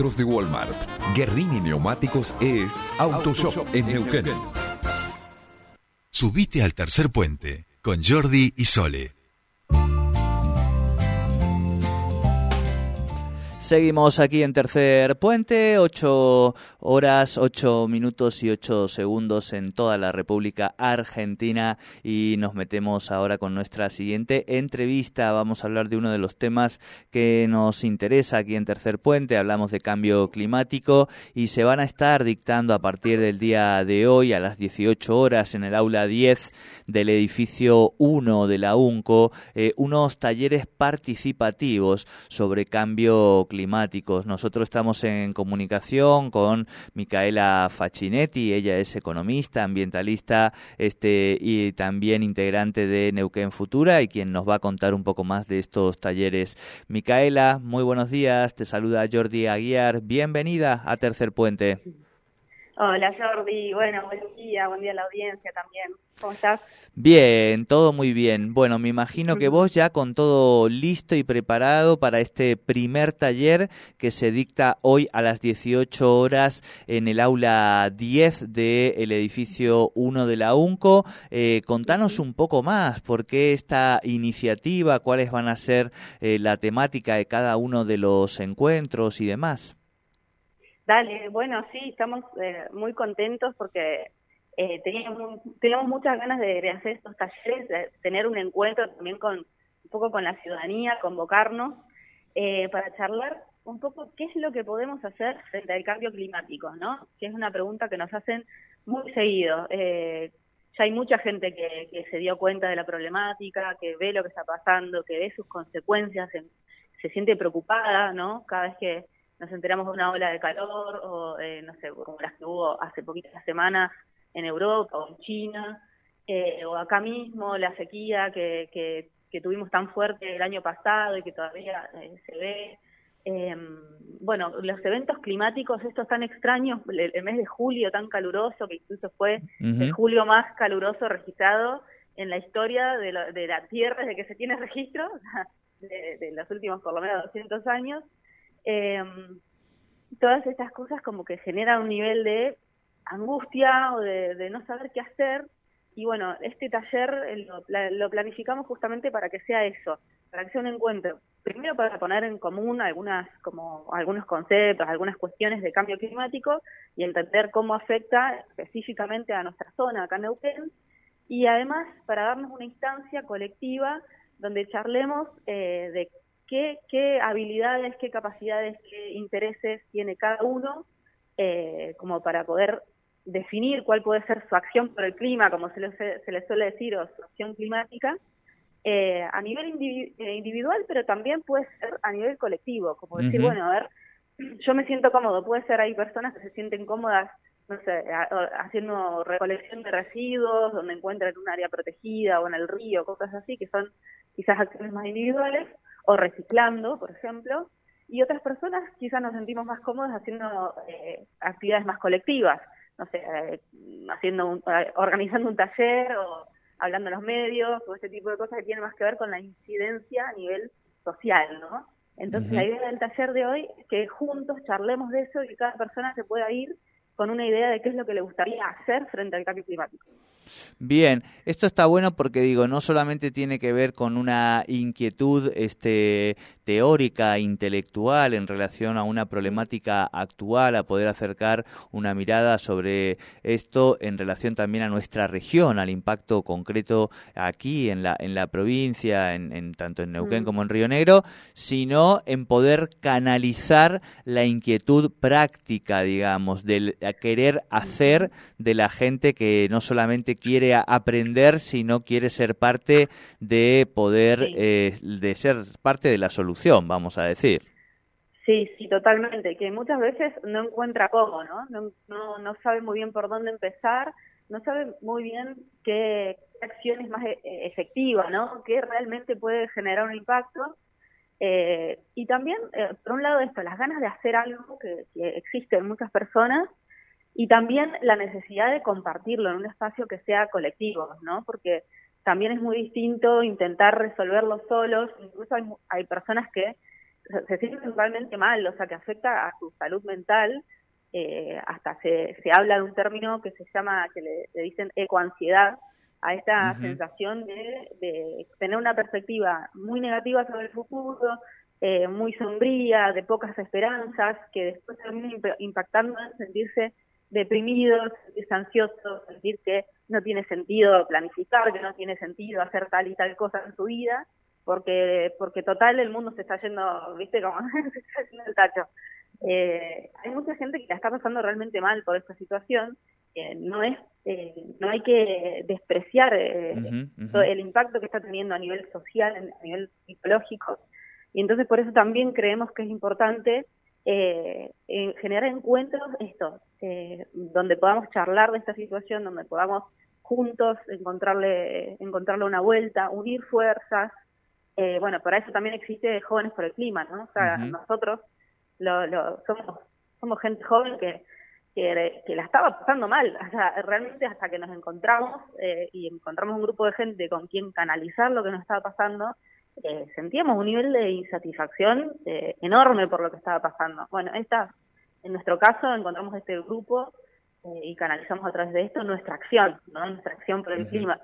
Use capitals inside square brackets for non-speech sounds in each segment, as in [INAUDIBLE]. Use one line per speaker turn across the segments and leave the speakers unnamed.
de Walmart. Guerrini Neumáticos es Autoshop en Neuquén.
Subite al tercer puente con Jordi y Sole.
Seguimos aquí en Tercer Puente, 8 horas, 8 minutos y 8 segundos en toda la República Argentina y nos metemos ahora con nuestra siguiente entrevista. Vamos a hablar de uno de los temas que nos interesa aquí en Tercer Puente. Hablamos de cambio climático y se van a estar dictando a partir del día de hoy a las 18 horas en el aula 10 del edificio 1 de la UNCO eh, unos talleres participativos sobre cambio climático climáticos. Nosotros estamos en comunicación con Micaela Facchinetti, ella es economista, ambientalista este, y también integrante de Neuquén Futura y quien nos va a contar un poco más de estos talleres. Micaela, muy buenos días, te saluda Jordi Aguiar, bienvenida a Tercer Puente.
Hola Jordi, bueno, buen día, buen día a la audiencia también. ¿Cómo estás?
Bien, todo muy bien. Bueno, me imagino que vos ya con todo listo y preparado para este primer taller que se dicta hoy a las 18 horas en el aula 10 del edificio 1 de la UNCO. Eh, contanos un poco más, ¿por qué esta iniciativa? ¿Cuáles van a ser eh, la temática de cada uno de los encuentros y demás?
Dale, bueno, sí, estamos eh, muy contentos porque eh, teníamos, teníamos muchas ganas de, hacer estos talleres, de tener un encuentro también con un poco con la ciudadanía, convocarnos eh, para charlar un poco qué es lo que podemos hacer frente al cambio climático, ¿no? Que es una pregunta que nos hacen muy seguido. Eh, ya hay mucha gente que, que, se dio cuenta de la problemática, que ve lo que está pasando, que ve sus consecuencias, se siente preocupada, ¿no? Cada vez que nos enteramos de una ola de calor o, eh, no sé, como las que hubo hace poquitas semanas en Europa o en China, eh, o acá mismo la sequía que, que, tuvimos tan fuerte el año pasado y que todavía eh, se ve. Em, bueno, los eventos climáticos, estos tan extraños, el, mes de julio tan caluroso, que incluso fue el julio más caluroso registrado en la historia de, de la Tierra desde que se tiene registro, [LAUGHS] de, de los últimos por lo menos 200 años, eh, todas estas cosas como que generan un nivel de angustia o de, no saber qué hacer. Y bueno, este taller eh, lo, planificamos justamente para que sea eso, para que sea un encuentro. Primero para poner en común algunas, como algunos conceptos, algunas cuestiones de cambio climático y entender cómo afecta específicamente a nuestra zona acá en Neuquén. Y además para darnos una instancia colectiva donde charlemos eh, de qué, habilidades, qué capacidades, qué intereses tiene cada uno, eh, como para poder definir cuál puede ser su acción por el clima, como se le, se le suele decir, o su acción climática, eh, a nivel eh, individual, pero también puede ser a nivel colectivo, como decir, bueno, a ver, yo me siento cómodo, puede ser, hay personas que se sienten cómodas, no sé, haciendo recolección de residuos, donde encuentran un área protegida o en el río, cosas así, que son quizás acciones más individuales, o reciclando, por ejemplo, y otras personas quizás nos sentimos más cómodos haciendo eh, actividades más colectivas, no sé, eh, haciendo eh, organizando un taller o hablando en los medios o ese tipo de cosas que tienen más que ver con la incidencia a nivel social, ¿no? Entonces la idea del taller de hoy es que juntos charlemos de eso y que cada persona se pueda ir con una idea de qué es lo que le gustaría hacer frente al cambio climático.
Bien, esto está bueno porque digo, no solamente tiene que ver con una inquietud este, teórica, intelectual en relación a una problemática actual, a poder acercar una mirada sobre esto en relación también a nuestra región, al impacto concreto aquí en la, en la provincia, en, tanto en Neuquén mm. como en Río Negro, sino en poder canalizar la inquietud práctica, digamos, del querer hacer de la gente que no solamente quiere aprender, sino quiere ser parte de poder, eh, de ser parte de la solución, vamos a decir.
Sí, sí, totalmente, que muchas veces no encuentra cómo, ¿no? No, no, sabe muy bien por dónde empezar, no sabe muy bien qué acción es más e, e, efectiva, ¿no? ¿Qué realmente puede generar un impacto? Eh, y también, eh, por un lado, esto, las ganas de hacer algo que, que existe en muchas personas y también la necesidad de compartirlo en un espacio que sea colectivo, ¿no? Porque también es muy distinto intentar resolverlo solos, incluso hay, hay personas que se sienten realmente mal, o sea, que afecta a su salud mental. Eh, hasta se, se habla de un término que se llama, que le, dicen ecoansiedad, a esta sensación de, de, tener una perspectiva muy negativa sobre el futuro, eh, muy sombría, de pocas esperanzas, que después termina impactando en sentirse deprimidos, sentirse ansiosos, sentir que no tiene sentido planificar, que no tiene sentido hacer tal y tal cosa en su vida, porque porque total el mundo se está yendo, viste, como [LAUGHS] se está yendo el tacho. Eh, hay mucha gente que la está pasando realmente mal por esta situación. Eh, no es eh, no hay que despreciar eh, el impacto que está teniendo a nivel social, a nivel psicológico. Y entonces por eso también creemos que es importante eh, generar encuentros estos, eh, donde podamos charlar de esta situación, donde podamos juntos encontrarle, encontrarle una vuelta, unir fuerzas. Eh, bueno, para eso también existe Jóvenes por el Clima, ¿no? O sea, nosotros lo, lo, somos, somos gente joven que, que, que, la estaba pasando mal. O sea, realmente hasta que nos encontramos eh, y encontramos un grupo de gente con quien canalizar lo que nos estaba pasando, eh, sentíamos un nivel de insatisfacción eh, enorme por lo que estaba pasando. Bueno, esta, en nuestro caso encontramos este grupo eh, y canalizamos a través de esto nuestra acción, ¿no? nuestra acción por el clima.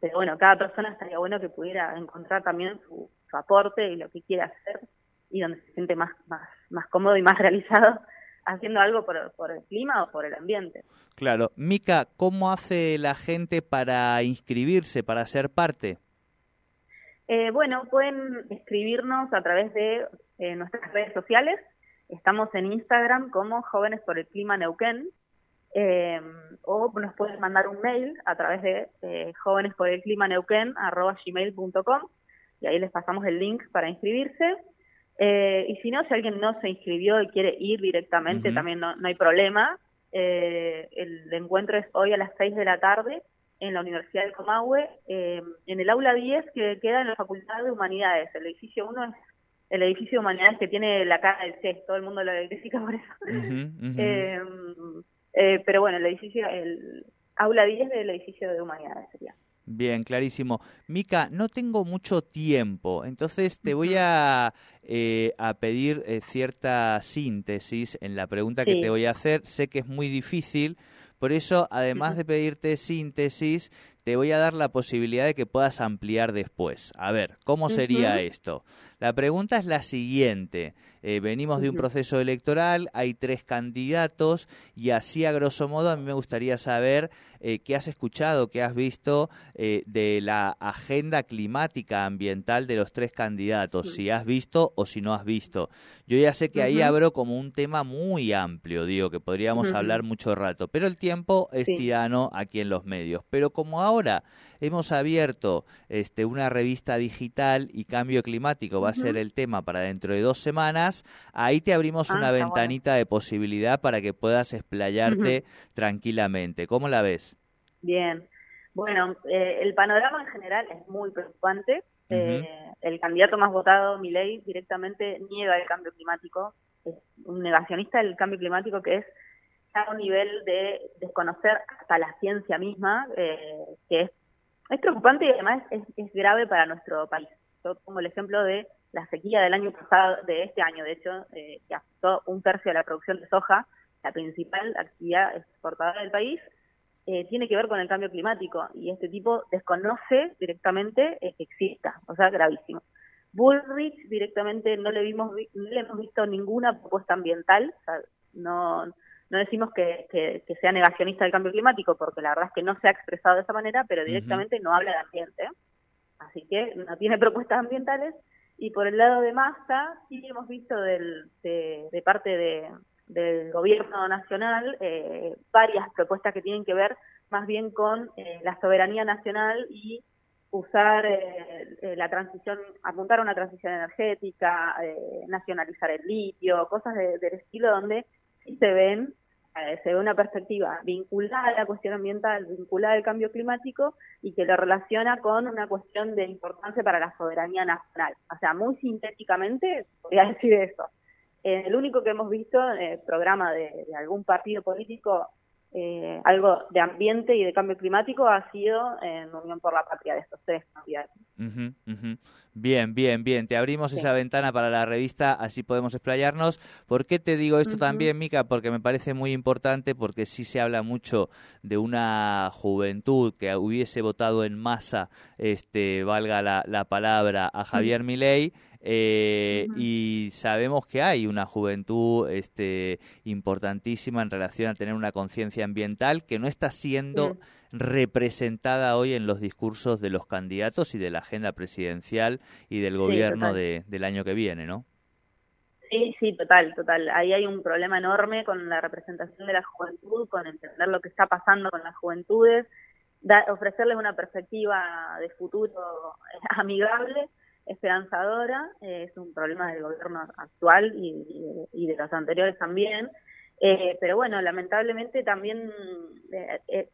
pero bueno, cada persona estaría bueno que pudiera encontrar también su, aporte y lo que quiere hacer y donde se siente más, más, más cómodo y más [LAUGHS] realizado haciendo algo por, por, el clima o por el ambiente.
Claro. Mica, ¿cómo hace la gente para inscribirse, para ser parte?
Eh, bueno, pueden escribirnos a través de eh, nuestras redes sociales. Estamos en Instagram como Jóvenes por el Clima Neuquén. Eh, o nos pueden mandar un mail a través de eh, jóvenes por el clima neuquén gmail.com y ahí les pasamos el link para inscribirse. Eh, y si no, si alguien no se inscribió y quiere ir directamente, también no, no, hay problema. Eh, el encuentro es hoy a las 6 de la tarde en la Universidad del Comahue, eh, en el aula 10 que queda en la Facultad de Humanidades. El edificio 1 es el edificio de Humanidades que tiene la cara del CES, todo el mundo lo identifica por eso. [LAUGHS] Eh, eh, pero bueno, el edificio, el aula 10 del edificio de Humanidades sería.
Bien, clarísimo. Mica, no tengo mucho tiempo, entonces te voy a, a pedir cierta síntesis en la pregunta que te voy a hacer. Sé que es muy difícil, por eso, además de pedirte síntesis, te voy a dar la posibilidad de que puedas ampliar después. A ver, ¿cómo sería esto? La pregunta es la siguiente. Eh, venimos de un proceso electoral, hay tres candidatos y así a grosso modo a mí me gustaría saber eh, qué has escuchado, qué has visto eh, de la agenda climática ambiental de los tres candidatos, si has visto o si no has visto. Yo ya sé que ahí abro como un tema muy amplio, digo, que podríamos hablar mucho rato, pero el tiempo es tirano aquí en los medios. Pero como ahora hemos abierto este, una revista digital y cambio climático va a ser el tema para dentro de dos semanas, ahí te abrimos una ah, ventanita de posibilidad para que puedas explayarte tranquilamente. ¿Cómo la ves?
Bien. Bueno, eh, el panorama en general es muy preocupante. Eh, el candidato más votado, Milei, directamente niega el cambio climático. Es un negacionista del cambio climático que es a un nivel de desconocer hasta la ciencia misma, eh, que es, preocupante y además es, es grave para nuestro país. Yo pongo el ejemplo de la sequía del año pasado, de este año, de hecho, eh, que afectó un tercio de la producción de soja, la principal actividad exportadora del país, eh, tiene que ver con el cambio climático y este tipo desconoce directamente que exista, o sea, gravísimo. Bullrich directamente no le vimos no le hemos visto ninguna propuesta ambiental, o sea, no no decimos que, que, sea negacionista del cambio climático, porque la verdad es que no se ha expresado de esa manera, pero directamente no habla de ambiente. Así que no tiene propuestas ambientales y por el lado de Massa, sí hemos visto del, de, parte de, del gobierno nacional eh, varias propuestas que tienen que ver más bien con eh, la soberanía nacional y usar eh, la transición, apuntar a una transición energética, nacionalizar el litio, cosas del estilo donde se ven eh, se ve una perspectiva vinculada a la cuestión ambiental, vinculada al cambio climático y que lo relaciona con una cuestión de importancia para la soberanía nacional. O sea, muy sintéticamente, podría [LAUGHS] decir eso. el único que hemos visto, el programa de, algún partido político eh, algo de ambiente y de cambio climático ha sido en Unión por la Patria de estos tres candidatos.
Bien, bien, bien. Te abrimos esa ventana para la revista, así podemos explayarnos. ¿Por qué te digo esto también, Mica? Porque me parece muy importante, porque sí se habla mucho de una juventud que hubiese votado en masa, este, valga la, la palabra, a Javier Milei eh, y sabemos que hay una juventud este, importantísima en relación a tener una conciencia ambiental que no está siendo representada hoy en los discursos de los candidatos y de la agenda presidencial y del gobierno de, del año que viene, ¿no?
Sí, sí, total, total. Ahí hay un problema enorme con la representación de la juventud, con entender lo que está pasando con las juventudes, ofrecerles una perspectiva de futuro amigable esperanzadora, eh, es un problema del gobierno actual y, de los anteriores también, eh, pero bueno, lamentablemente también eh,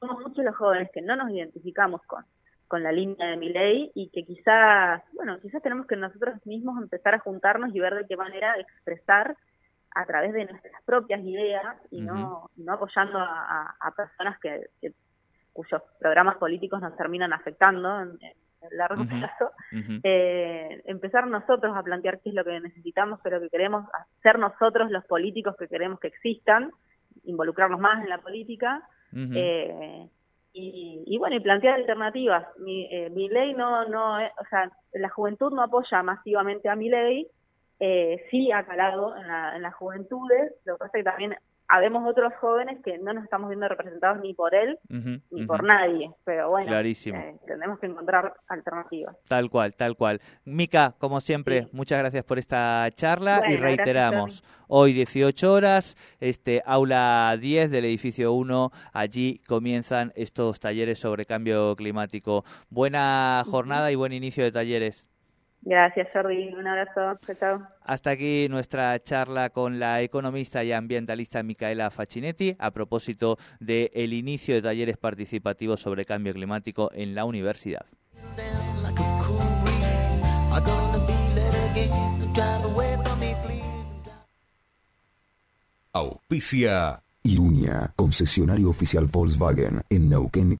somos muchos los jóvenes que no nos identificamos con, con la línea de mi ley y que quizás, bueno, quizás tenemos que nosotros mismos empezar a juntarnos y ver de qué manera expresar a través de nuestras propias ideas y no, no apoyando a, personas que, cuyos programas políticos nos terminan afectando en, largo plazo, eh, empezar nosotros a plantear qué es lo que necesitamos, pero que queremos ser nosotros los políticos que queremos que existan, involucrarnos más en la política, eh, y, bueno, y plantear alternativas. Mi, eh, mi ley no, no, o sea, la juventud no apoya masivamente a mi ley, sí ha calado en, la, en las juventudes, lo que pasa es que también habemos otros jóvenes que no nos estamos viendo representados ni por él ni por nadie, pero bueno,
Clarísimo.
Eh, tenemos que encontrar alternativas.
Tal cual, tal cual. Mica, como siempre, muchas gracias por esta charla y reiteramos, hoy 18 horas, este aula 10 del edificio 1, allí comienzan estos talleres sobre cambio climático. Buena jornada y buen inicio de talleres.
Gracias, Jordi. Un abrazo. Chao,
Hasta aquí nuestra charla con la economista y ambientalista Micaela Facchinetti a propósito del el inicio de talleres participativos sobre cambio climático en la universidad.
Auspicia Irunia, concesionario oficial Volkswagen en Neuquén